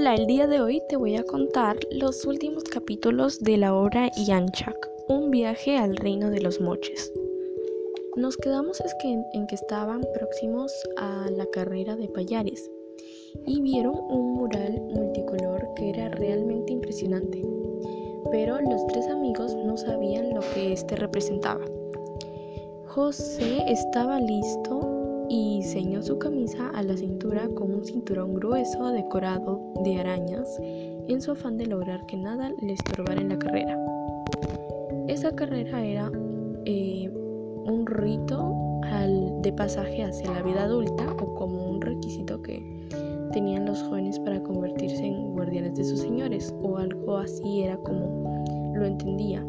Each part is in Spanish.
Hola, el día de hoy te voy a contar los últimos capítulos de la obra Yanchak, un viaje al reino de los moches. Nos quedamos es que, en que estaban próximos a la carrera de payares y vieron un mural multicolor que era realmente impresionante, pero los tres amigos no sabían lo que este representaba. José estaba listo y ceñó su camisa a la cintura con un cinturón grueso decorado de arañas en su afán de lograr que nada le estorbara en la carrera. Esa carrera era eh, un rito de pasaje hacia la vida adulta o como un requisito que tenían los jóvenes para convertirse en guardianes de sus señores o algo así era como lo entendía.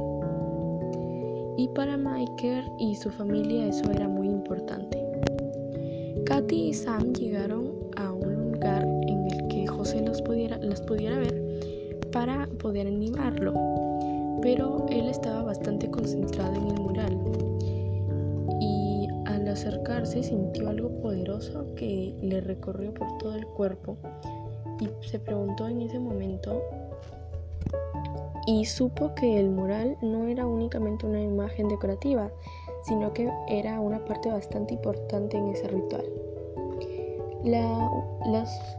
Y para Michael y su familia eso era muy importante. Katy y Sam llegaron a un lugar en el que José los pudiera, las pudiera ver para poder animarlo, pero él estaba bastante concentrado en el mural y al acercarse sintió algo poderoso que le recorrió por todo el cuerpo y se preguntó en ese momento y supo que el mural no era únicamente una imagen decorativa, sino que era una parte bastante importante en ese ritual. las,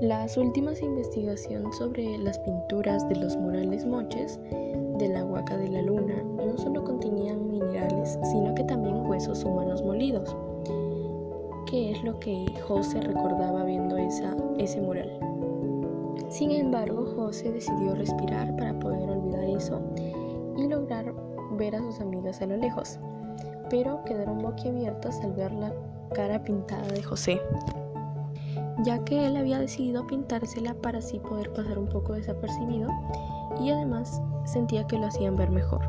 las últimas investigaciones sobre las pinturas de los murales moches de la Huaca de la Luna no solo contenían minerales, sino que también huesos humanos molidos, que es lo que José recordaba viendo esa, ese mural. Sin embargo, José decidió respirar para poder olvidar eso ver a sus amigas a lo lejos, pero quedaron boquiabiertas al ver la cara pintada de José, ya que él había decidido pintársela para así poder pasar un poco desapercibido y además sentía que lo hacían ver mejor.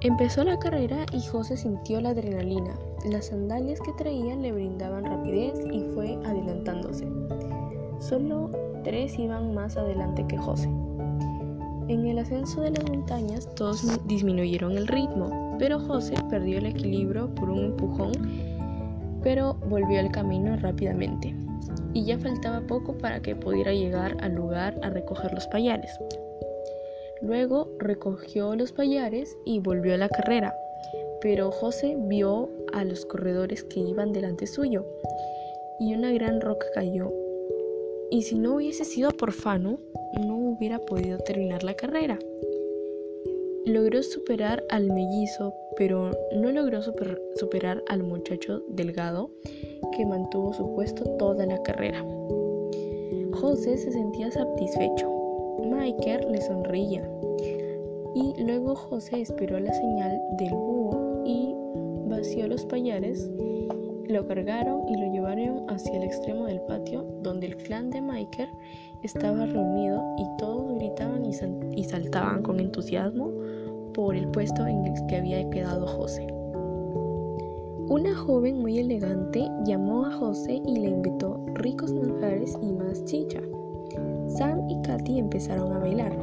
Empezó la carrera y José sintió la adrenalina. Las sandalias que traía le brindaban rapidez y fue adelantándose. Solo tres iban más adelante que José. En el ascenso de las montañas todos disminuyeron el ritmo, pero José perdió el equilibrio por un empujón, pero volvió al camino rápidamente. Y ya faltaba poco para que pudiera llegar al lugar a recoger los payares. Luego recogió los payares y volvió a la carrera, pero José vio a los corredores que iban delante suyo y una gran roca cayó. Y si no hubiese sido por Fano, no hubiera podido terminar la carrera. Logró superar al mellizo, pero no logró superar al muchacho delgado que mantuvo su puesto toda la carrera. José se sentía satisfecho. Michael le sonreía. Y luego José esperó la señal del búho y vació los payares lo cargaron y hacia el extremo del patio donde el clan de Michael estaba reunido y todos gritaban y, saltaban con entusiasmo por el puesto en el que había quedado José. Una joven muy elegante llamó a José y le invitó ricos manjares y más chicha. Sam y Katy empezaron a bailar.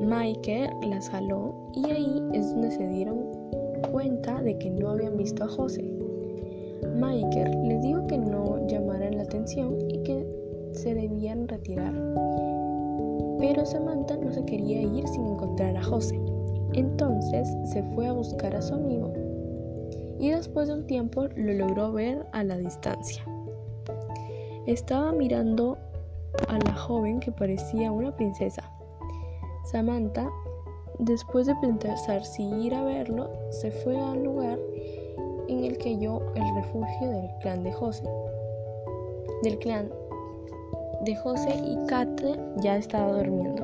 Michael las jaló y ahí es donde se dieron cuenta de que no habían visto a José. Michael les dijo que no llamaran la atención y que se debían retirar. Pero Samantha no se quería ir sin encontrar a José. Entonces se fue a buscar a su amigo y después de un tiempo lo logró ver a la distancia. Estaba mirando a la joven que parecía una princesa. Samantha, después de pensar si ir a verlo, se fue al lugar en el que yo el refugio del clan de José. Del clan de José y Kate ya estaba durmiendo.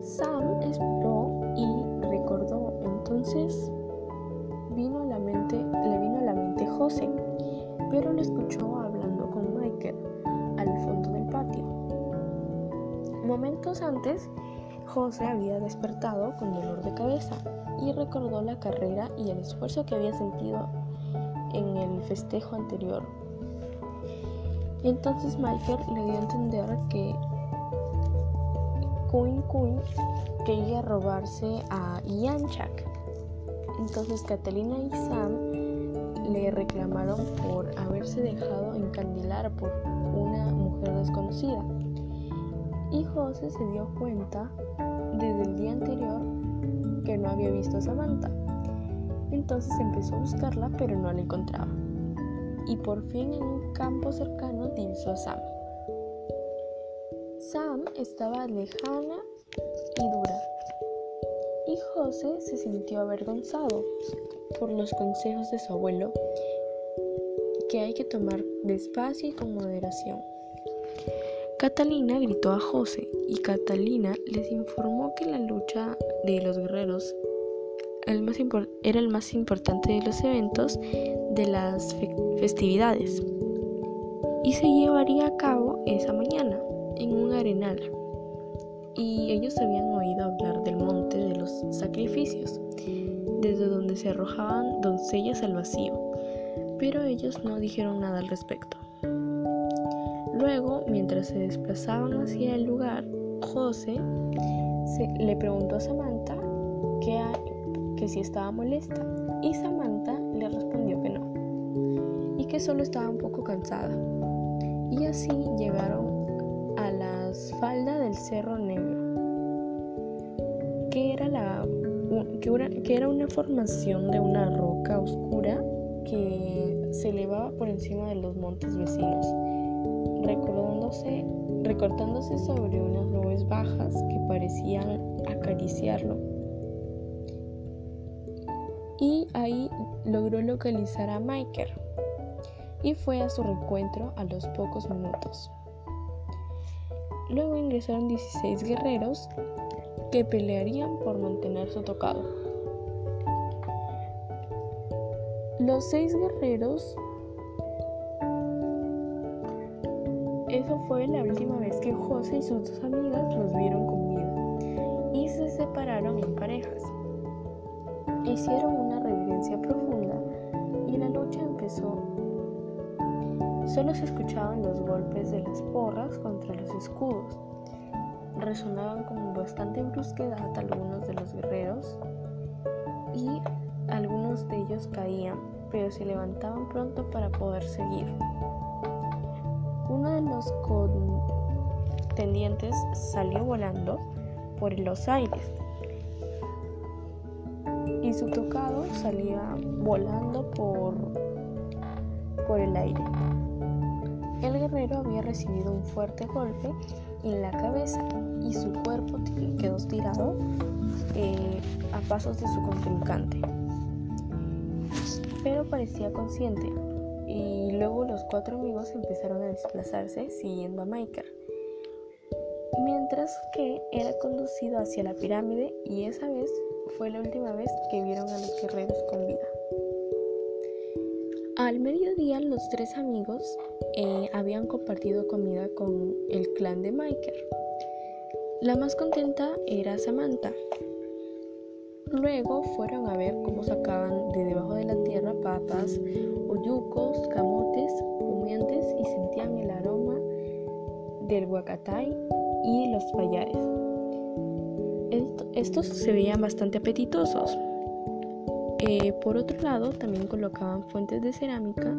Sam esperó y recordó, entonces vino a la mente, le vino a la mente José, pero lo escuchó hablando con Michael al fondo del patio. Momentos antes, José había despertado con dolor de cabeza y recordó la carrera y el esfuerzo que había sentido en el festejo anterior. Entonces Michael le dio a entender que Queen Queen quería robarse a Yanchak. Entonces Catalina y Sam le reclamaron por haberse dejado encandilar por una mujer desconocida. Y José se dio cuenta desde el día anterior que no había visto a Samantha. Entonces empezó a buscarla, pero no la encontraba. Y por fin en un campo cercano divisó a Sam. Sam estaba lejana y dura. Y José se sintió avergonzado por los consejos de su abuelo que hay que tomar despacio y con moderación. Catalina gritó a José y Catalina les informó que la lucha de los guerreros era el más importante de los eventos de las festividades y se llevaría a cabo esa mañana en un arenal. Y ellos habían oído hablar del monte de los sacrificios, desde donde se arrojaban doncellas al vacío, pero ellos no dijeron nada al respecto. Luego, mientras se desplazaban hacia el lugar, José le preguntó a Samantha que, si estaba molesta y Samantha le respondió que no y que solo estaba un poco cansada. Y así llegaron a la falda del Cerro Negro, que era, la, que era una formación de una roca oscura que se elevaba por encima de los montes vecinos, recordándose, recortándose sobre unas nubes bajas que parecían acariciarlo. Y ahí logró localizar a Michael y fue a su reencuentro a los pocos minutos. Luego ingresaron 16 guerreros que pelearían por mantener su tocado. Los seis guerreros, eso fue la última vez que José y sus dos amigas los vieron con y se separaron en parejas. Hicieron una reverencia profunda y la lucha empezó Solo se escuchaban los golpes de las porras contra los escudos. Resonaban con bastante brusquedad algunos de los guerreros y algunos de ellos caían, pero se levantaban pronto para poder seguir. Uno de los contendientes salió volando por los aires y su tocado salía volando por, por el aire. El guerrero había recibido un fuerte golpe en la cabeza y su cuerpo quedó tirado eh, a pasos de su contrincante. Pero parecía consciente y luego los cuatro amigos empezaron a desplazarse siguiendo a Michael, mientras que era conducido hacia la pirámide y esa vez fue la última vez que vieron a los guerreros con vida. Al mediodía los tres amigos eh, habían compartido comida con el clan de Michael. La más contenta era Samantha. Luego fueron a ver cómo sacaban de debajo de la tierra papas, oyucos, camotes, humeantes y sentían el aroma del huacatay y los payares. estos se veían bastante apetitosos, eh, por otro lado, también colocaban fuentes de cerámica,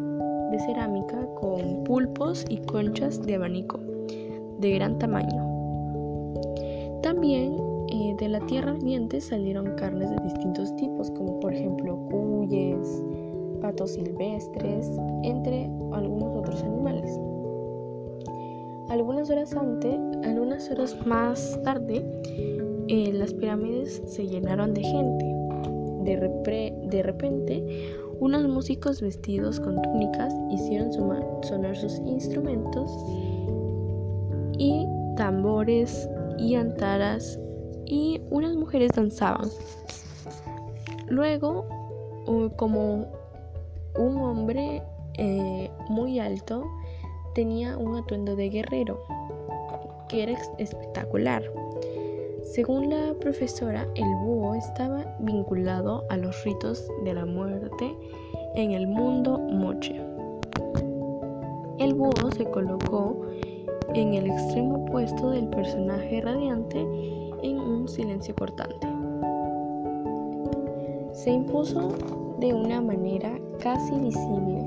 de cerámica con pulpos y conchas de abanico de gran tamaño. También eh, de la tierra ardiente salieron carnes de distintos tipos, como por ejemplo cuyes, patos silvestres, entre algunos otros animales. Algunas horas antes, algunas horas más tarde, eh, las pirámides se llenaron de gente de, repente, unos músicos vestidos con túnicas hicieron sonar sus instrumentos y tambores y antaras y unas mujeres danzaban. Luego, como un hombre eh, muy alto tenía un atuendo de guerrero que era espectacular. Según la profesora, el búho estaba vinculado a los ritos de la muerte en el mundo moche. El búho se colocó en el extremo opuesto del personaje radiante en un silencio cortante. se impuso de una manera casi visible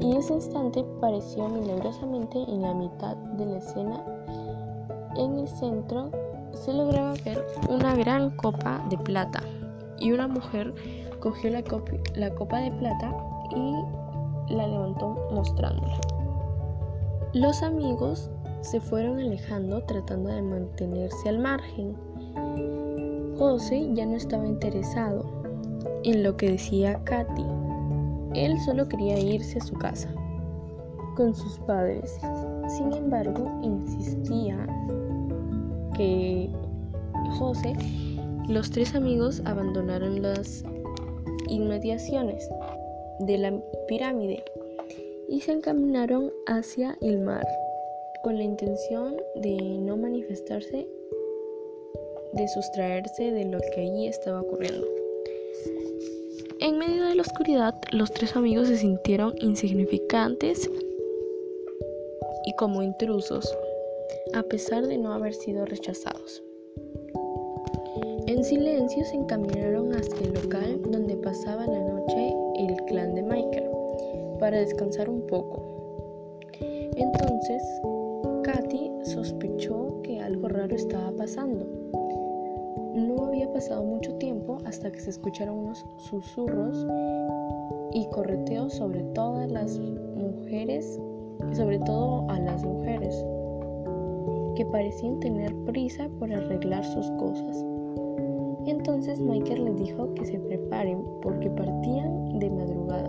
y ese instante pareció milagrosamente en la mitad de la escena. En el centro se lograba ver una gran copa de plata y una mujer cogió la, la copa de plata y la levantó mostrándola. Los amigos se fueron alejando tratando de mantenerse al margen. José ya no estaba interesado en lo que decía Katy. Él solo quería irse a su casa con sus padres. Sin embargo, insistía que José, los tres amigos abandonaron las inmediaciones de la pirámide y se encaminaron hacia el mar con la intención de no manifestarse, de sustraerse de lo que allí estaba ocurriendo. En medio de la oscuridad, los tres amigos se sintieron insignificantes y como intrusos, a pesar de no haber sido rechazados. En silencio se encaminaron hacia el local donde pasaba la noche el clan de Michael para descansar un poco. Entonces, Katy sospechó que algo raro estaba pasando. No había pasado mucho tiempo hasta que se escucharon unos susurros y correteos sobre todas las mujeres y sobre todo a las mujeres que parecían tener prisa por arreglar sus cosas. Entonces Michael les dijo que se preparen porque partían de madrugada.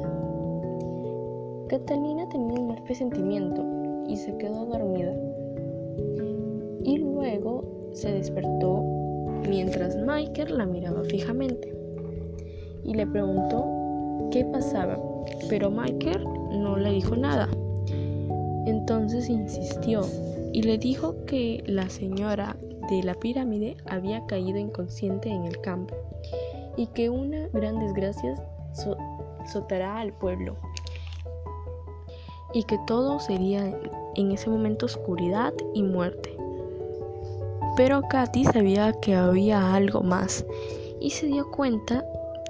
Catalina tenía un mal presentimiento y se quedó dormida. Se despertó mientras Michael la miraba fijamente y le preguntó qué pasaba, pero Michael no le dijo nada. Entonces insistió y le dijo que la señora de la pirámide había caído inconsciente en el campo y que una gran desgracia sotará al pueblo y que todo sería en ese momento oscuridad y muerte. Pero Katy sabía que había algo más y se dio cuenta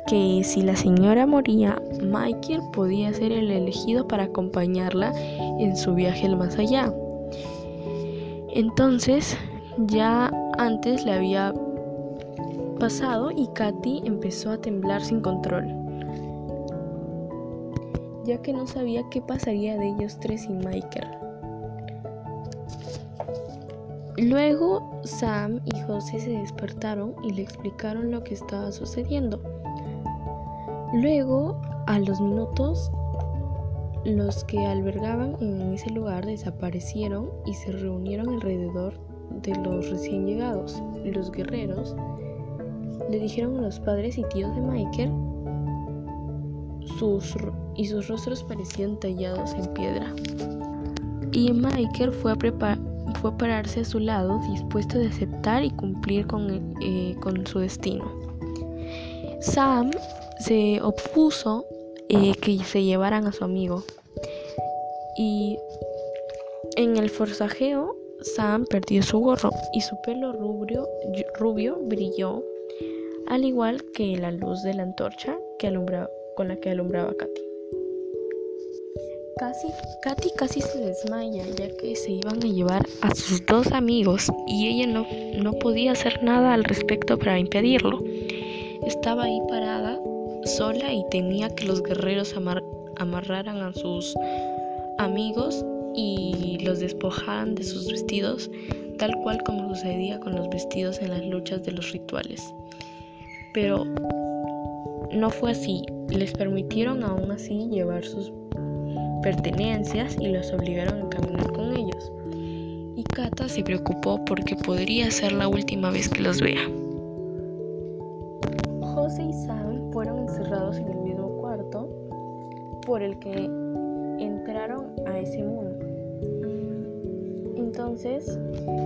que si la señora moría, Michael podía ser el elegido para acompañarla en su viaje al más allá. Entonces ya antes le había pasado y Katy empezó a temblar sin control, ya que no sabía qué pasaría de ellos tres sin Michael. Luego Sam y José se despertaron y le explicaron lo que estaba sucediendo. Luego, a los minutos, los que albergaban en ese lugar desaparecieron y se reunieron alrededor de los recién llegados. Los guerreros le dijeron a los padres y tíos de Michael sus, y sus rostros parecían tallados en piedra. Y Michael fue a, pararse a su lado dispuesto a aceptar y cumplir con, eh, con su destino. Sam se opuso eh, que se llevaran a su amigo. Y en el forcajeo Sam perdió su gorro y su pelo rubio, rubio brilló, al igual que la luz de la antorcha que alumbraba, con la que alumbraba Katy. Casi, Katy casi se desmaya ya que se iban a llevar a sus dos amigos y ella no, no podía hacer nada al respecto para impedirlo. Estaba ahí parada sola y temía que los guerreros amarraran a sus amigos y los despojaran de sus vestidos, tal cual como sucedía con los vestidos en las luchas de los rituales. Pero no fue así, les permitieron aún así llevar sus pertenencias y los obligaron a caminar con ellos. Y Kata se preocupó porque podría ser la última vez que los vea. José y Sam fueron encerrados en el mismo cuarto por el que entraron a ese mundo. Entonces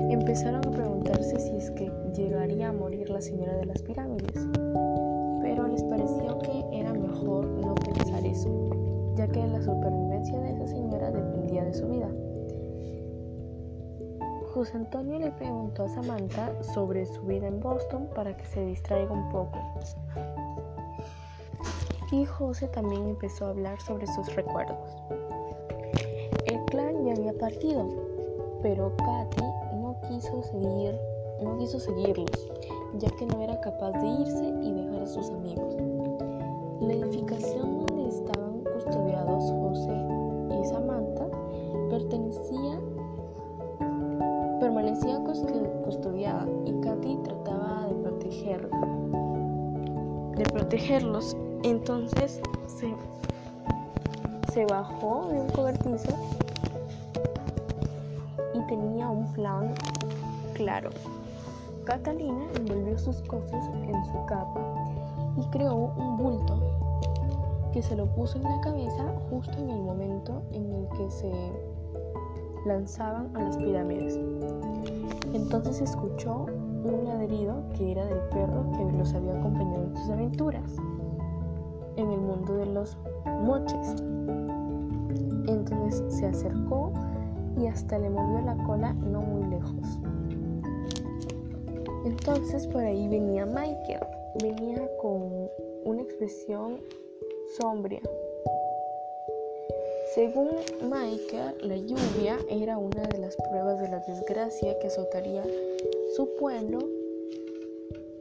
empezaron a preguntarse si es que llegaría a morir la señora de las pirámides, pero les pareció que era mejor no pensar eso, ya que la supervivencia de esa señora dependía de su vida. José Antonio le preguntó a Samantha sobre su vida en Boston para que se distraiga un poco. y José también empezó a hablar sobre sus recuerdos. El clan ya había partido, pero Katy no quiso seguir, no quiso seguirlos, ya que no era capaz de irse y dejar a sus amigos. La edificación José y Samantha pertenecía permanecía custodiada y Katy trataba de proteger de protegerlos entonces se, se bajó de un cobertizo y tenía un plan claro. Catalina envolvió sus cosas en su capa y creó un bulto que se lo puso en la cabeza justo en el momento en el que se lanzaban a las pirámides. Entonces escuchó un ladrido que era del perro que los había acompañado en sus aventuras en el mundo de los moches. Entonces se acercó y hasta le movió la cola no muy lejos. Entonces por ahí venía Michael. Venía con una expresión sombria. Según Michael, la lluvia era una de las pruebas de la desgracia que azotaría su pueblo.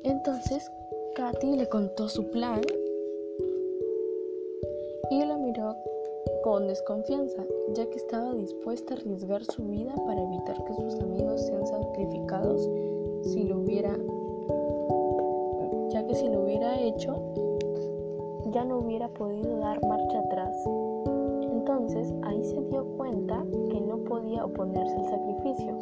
Entonces Katy le contó su plan y la miró con desconfianza, ya que estaba dispuesta a arriesgar su vida para evitar que sus amigos sean sacrificados si lo hubiera, ya que si lo hubiera hecho, ya no hubiera podido dar marcha atrás. Entonces ahí se dio cuenta que no podía oponerse al sacrificio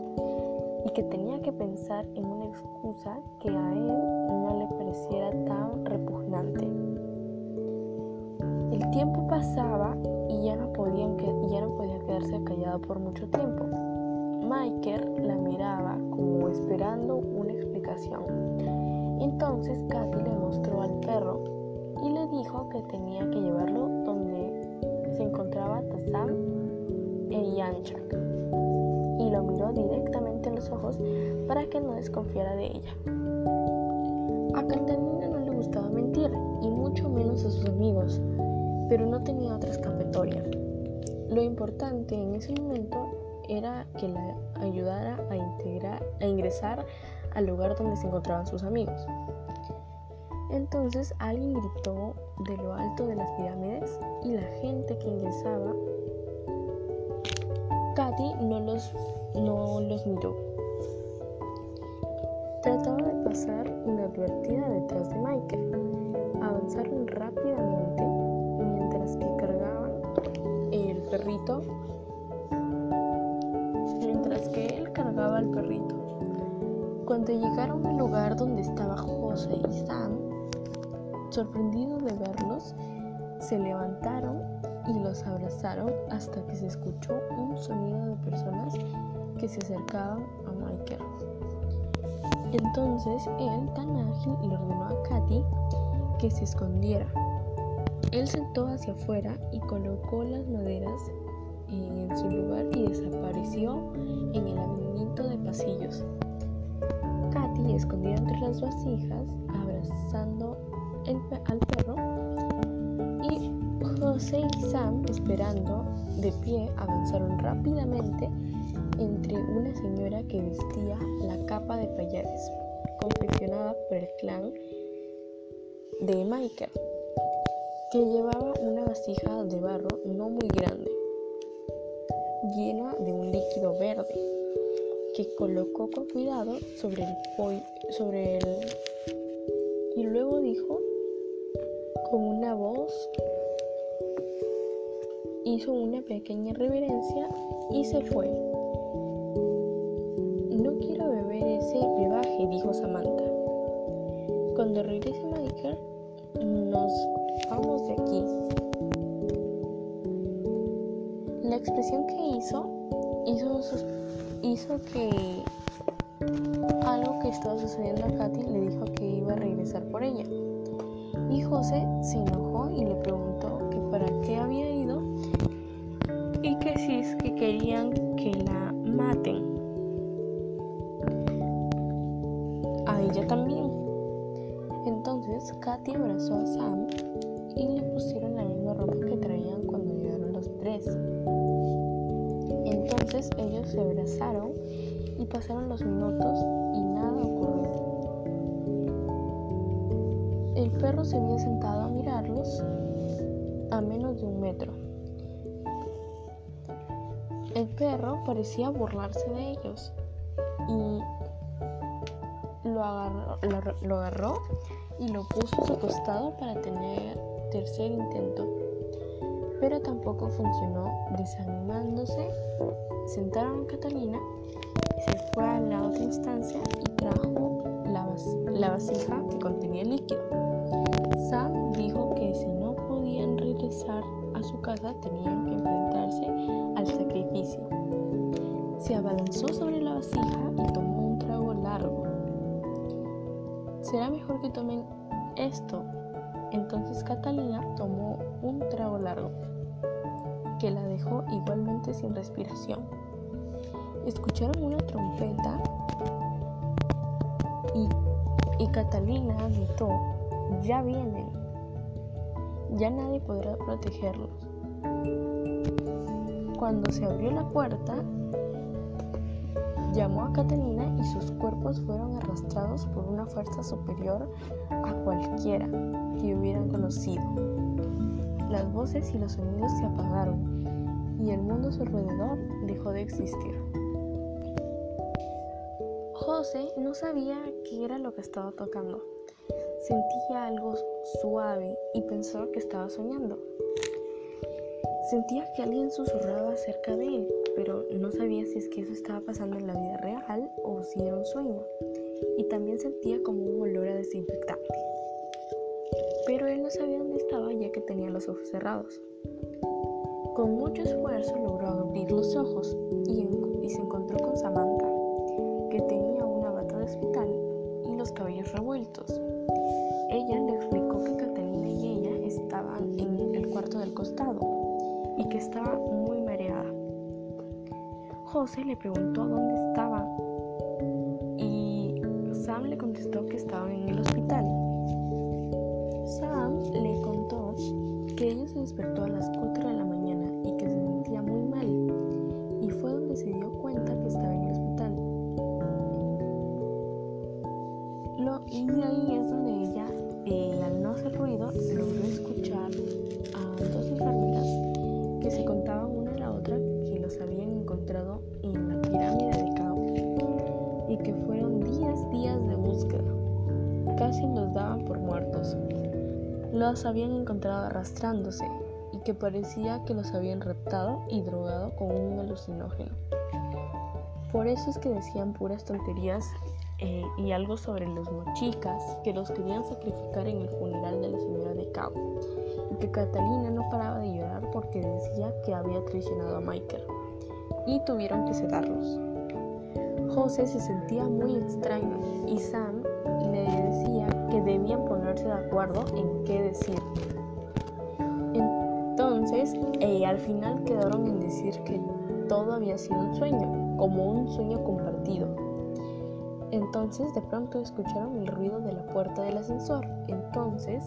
y que tenía que pensar en una excusa que a él no le pareciera tan repugnante. El tiempo pasaba y ya no, podían ya no podía quedarse callado por mucho tiempo. Michael la miraba como esperando una explicación. Entonces Katy le mostró al perro y le dijo que tenía que llevarlo donde se encontraba Tazam e Yanchak. Y lo miró directamente en los ojos para que no desconfiara de ella. A Catalina no le gustaba mentir, y mucho menos a sus amigos, pero no tenía otra escapatoria. Lo importante en ese momento era que la ayudara a, integrar, a ingresar al lugar donde se encontraban sus amigos. Entonces alguien gritó de lo alto de las pirámides y la gente que ingresaba, Katy no los, no los miró. Trataba de pasar inadvertida detrás de Michael. Avanzaron rápidamente que cargaban el perrito, mientras que él cargaba al perrito. Cuando llegaron al lugar donde estaba José y Sam, sorprendidos de verlos, se levantaron y los abrazaron hasta que se escuchó un sonido de personas que se acercaban a Michael. Entonces él, tan ágil, le ordenó a Katy que se escondiera él sentó hacia afuera y colocó las maderas en su lugar y desapareció en el laberinto de pasillos. Katy, escondida entre las vasijas, abrazando al perro, y José y Sam, esperando de pie, avanzaron rápidamente entre una señora que vestía la capa de payares, confeccionada por el clan de Michael que llevaba una vasija de barro no muy grande, llena de un líquido verde, que colocó con cuidado sobre el sobre el y luego dijo con una voz hizo una pequeña reverencia y se fue. No quiero beber ese brebaje, dijo Samantha. Cuando regrese Michael, nos vamos de aquí. La expresión que hizo hizo, hizo que algo que estaba sucediendo a Katy le dijo que iba a regresar por ella. Y José se enojó y le preguntó que para qué había ido y que si es que querían que la maten. A ella también. Entonces Katy abrazó a Sam y le pusieron la misma ropa que traían cuando llegaron los tres. Entonces ellos se abrazaron y pasaron los minutos y se había sentado a mirarlos a menos de un metro. El perro parecía burlarse de ellos y lo agarró, y lo puso a su costado para tener tercer intento. Pero tampoco funcionó. Desanimándose, sentaron a Catalina y se fue a la otra instancia y trajo la, la vasija que contenía líquido. A su casa tenían que enfrentarse al sacrificio. Se abalanzó sobre la vasija y tomó un trago largo. Será mejor que tomen esto. Entonces Catalina tomó un trago largo, que la dejó igualmente sin respiración. Escucharon una trompeta y, y Catalina gritó, ya vienen, ya nadie podrá protegerlos. Cuando se abrió la puerta, llamó a Catalina y sus cuerpos fueron arrastrados por una fuerza superior a cualquiera que hubieran conocido. Las voces y los sonidos se apagaron y el mundo a su alrededor dejó de existir. José no sabía qué era lo que estaba tocando. Sentía algo suave y pensó que estaba soñando. Sentía que alguien susurraba cerca de él, pero no sabía si es que eso estaba pasando en la vida real o si era un sueño. Y también sentía como un olor a desinfectante. Pero él no sabía dónde estaba ya que tenía los ojos cerrados. Con mucho esfuerzo logró abrir los ojos y, y se encontró con Samantha, que tenía una bata de hospital y los cabellos revueltos. Ella le explicó que Catalina y ella estaban en el cuarto del costado y que estaba muy mareada. José le preguntó dónde estaban y Sam le contestó que estaban en el hospital. Sam le contó que ella se despertó a las Los habían encontrado arrastrándose y que parecía que los habían raptado y drogado con un alucinógeno. Por eso es que decían puras tonterías eh, y algo sobre los mochicas que los querían sacrificar en el funeral de la señora de Cabo y que Catalina no paraba de llorar porque decía que había traicionado a Michael y tuvieron que sedarlos. José se sentía muy extraño y Sam le decía que debían de acuerdo en qué decir. Entonces, eh, al final quedaron en decir que todo había sido un sueño, como un sueño compartido. Entonces de pronto escucharon el ruido de la puerta del ascensor. Entonces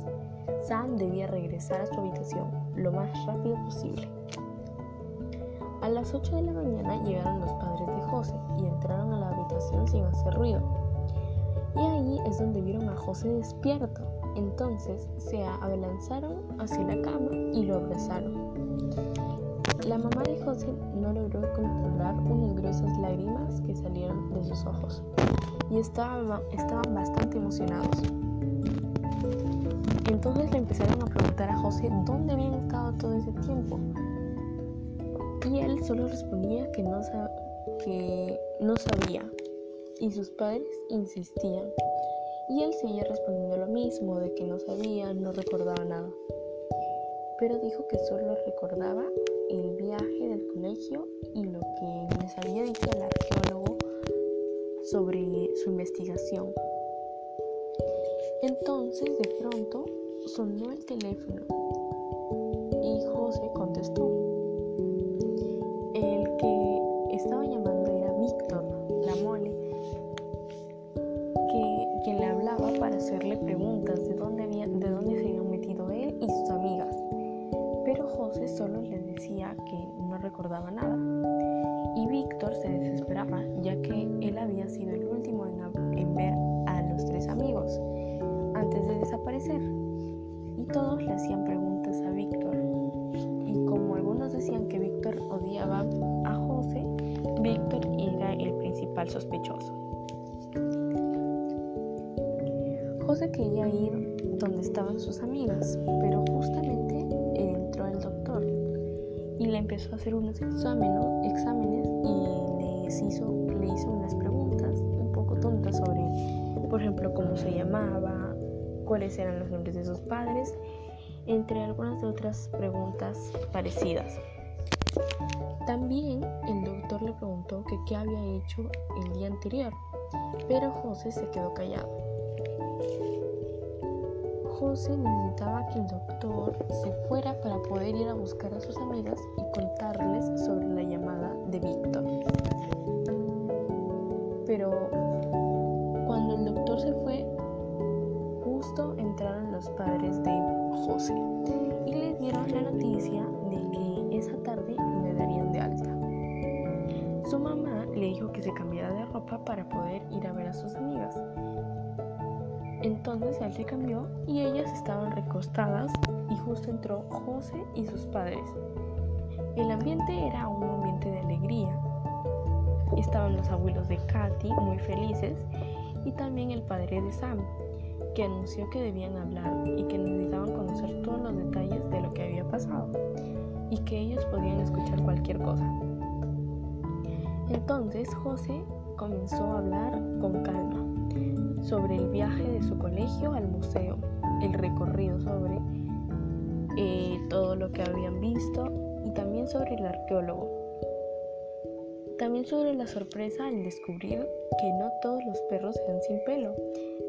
Sam debía regresar a su habitación lo más rápido posible. A las 8 de la mañana llegaron los padres de José y entraron a la habitación sin hacer ruido. Y ahí es donde vieron a José despierto. Entonces se abalanzaron hacia la cama y lo abrazaron. La mamá de José no logró controlar unas gruesas lágrimas que salieron de sus ojos y estaban, estaban bastante emocionados. Entonces le empezaron a preguntar a José dónde habían estado todo ese tiempo. Y él solo respondía que no, que no sabía. Y sus padres insistían. Y él seguía respondiendo lo mismo, de que no sabía, no recordaba nada. Pero dijo que solo recordaba el viaje del colegio y lo que les había dicho el arqueólogo sobre su investigación. Entonces de pronto sonó el teléfono y José contestó. Nada. Y Víctor se desesperaba ya que él había sido el último en, ver a los tres amigos antes de desaparecer. Y todos le hacían preguntas a Víctor. Y como algunos decían que Víctor odiaba a José, Víctor era el principal sospechoso. José quería ir donde estaban sus amigas, a hacer unos exámenes, exámenes y les hizo, le hizo unas preguntas un poco tontas sobre, por ejemplo, cómo se llamaba, cuáles eran los nombres de sus padres, entre algunas de otras preguntas parecidas. También el doctor le preguntó que qué había hecho el día anterior, pero José se quedó callado. José necesitaba que el doctor se fuera para poder ir a buscar a sus amigas y contarles sobre la llamada de Víctor. Pero cuando el doctor se fue, justo entraron los padres de José y le dieron la noticia de que esa tarde le darían de alta. Su mamá le dijo que se cambiara de ropa para poder ir a ver a sus amigas entonces él se cambió y ellas estaban recostadas y justo entró José y sus padres. El ambiente era un ambiente de alegría. Estaban los abuelos de Katy muy felices y también el padre de Sam, que anunció que debían hablar y que necesitaban conocer todos los detalles de lo que había pasado y que ellos podían escuchar cualquier cosa. Entonces José comenzó a hablar con calma sobre el viaje de su colegio al museo, el recorrido sobre eh, todo lo que habían visto y también sobre el arqueólogo. También sobre la sorpresa al descubrir que no todos los perros eran sin pelo,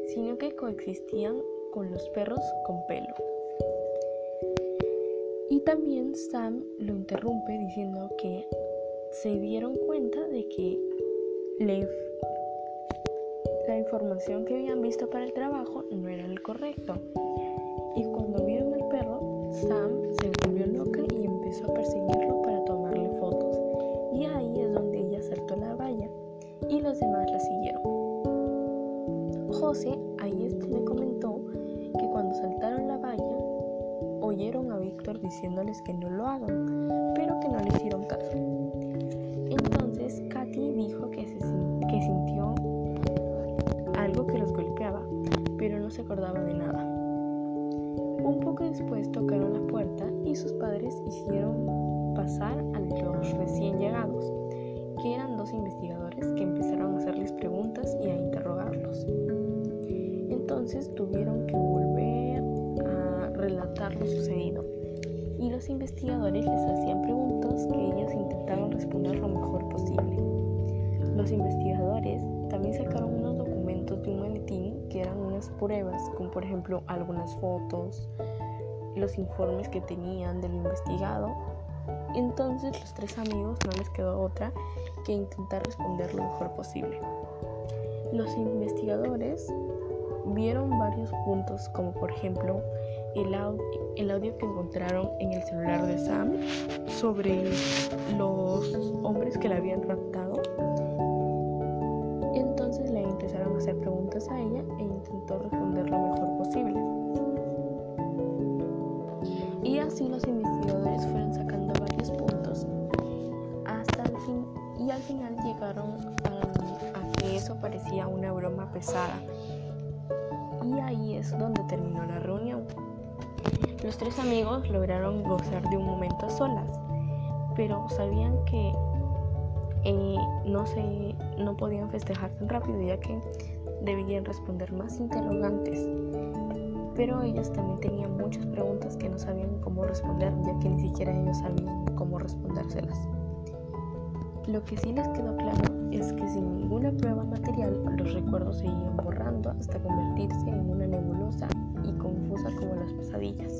sino que coexistían con los perros con pelo. Y también Sam lo interrumpe diciendo que se dieron cuenta de que Lev la información que habían visto para el trabajo no era el correcto. Y cuando vieron al perro, Sam se volvió loca y empezó a perseguirlo para tomarle fotos. Y ahí es donde ella saltó la valla y los demás la siguieron. José ahí es comentó que cuando saltaron la valla oyeron a Víctor diciéndoles que no lo hagan, pero que no le hicieron caso. Entonces Katy dijo que, se, que sintió se acordaba de nada. Un poco después tocaron la puerta y sus padres hicieron pasar a los recién llegados, que eran dos investigadores que empezaron a hacerles preguntas y a interrogarlos. Entonces tuvieron que volver a relatar lo sucedido y los investigadores les hacían preguntas que ellos intentaron responder lo mejor posible. Los investigadores pruebas, como por ejemplo algunas fotos, los informes que tenían del investigado. Entonces los tres amigos no les quedó otra que intentar responder lo mejor posible. Los investigadores vieron varios puntos como por ejemplo el, el audio que encontraron en el celular de Sam sobre los hombres que la habían raptado hacer preguntas a ella e intentó responder lo mejor posible. Y así los investigadores fueron sacando varios puntos hasta el fin y al final llegaron a, que eso parecía una broma pesada. Y ahí es donde terminó la reunión. Los tres amigos lograron gozar de un momento solas, pero sabían que eh, no, se, no podían festejar tan rápido ya que debían responder más interrogantes. Pero ellos también tenían muchas preguntas que no sabían cómo responder ya que ni siquiera ellos sabían cómo respondérselas. Lo que sí les quedó claro es que sin ninguna prueba material los recuerdos se iban borrando hasta convertirse en una nebulosa y confusa como las pesadillas.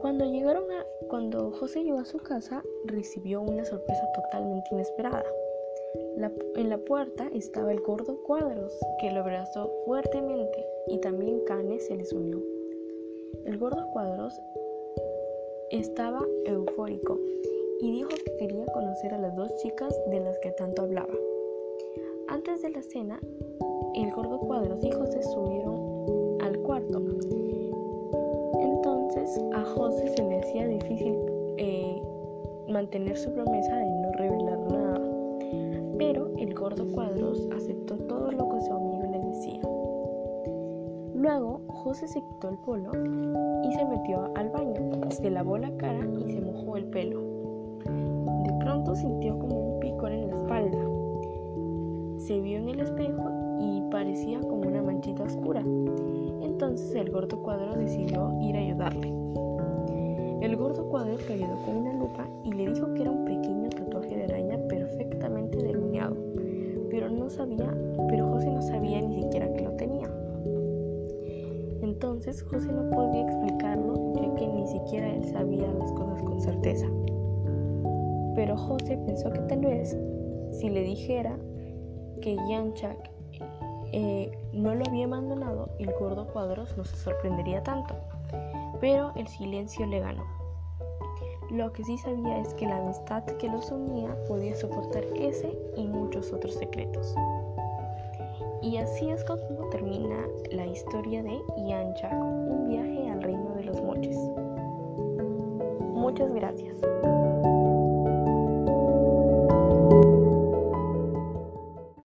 Cuando llegaron a cuando José llegó a su casa, recibió una sorpresa totalmente inesperada. En la puerta estaba el gordo Cuadros, que lo abrazó fuertemente y también Cane se les unió. El gordo Cuadros estaba eufórico y dijo que quería conocer a las dos chicas de las que tanto hablaba. Antes de la cena, el gordo Cuadros y José subieron al cuarto. Entonces a José se le hacía difícil eh, mantener su promesa de el gordo Cuadros aceptó todo lo que su amigo le decía. Luego José se quitó el polo y se metió al baño, se lavó la cara y se mojó el pelo. De pronto sintió como un picor en la espalda se vio en el espejo y parecía como una manchita oscura. Entonces el gordo cuadro decidió ir a ayudarle. El gordo cuadro lo ayudó con una lupa y le dijo que era un pequeño tatuaje no sabía, pero José no sabía ni siquiera que lo tenía. Entonces José no podía explicarlo ya que ni siquiera él sabía las cosas con certeza. Pero José pensó que tal vez si le dijera que Yanchak eh, no lo había abandonado, el gordo Cuadros no se sorprendería tanto, pero el silencio le ganó. Lo que sí sabía es que la amistad que los unía podía soportar ese y muchos otros secretos. Y así es como termina la historia de Yanchak, un viaje al reino de los moches. Muchas gracias.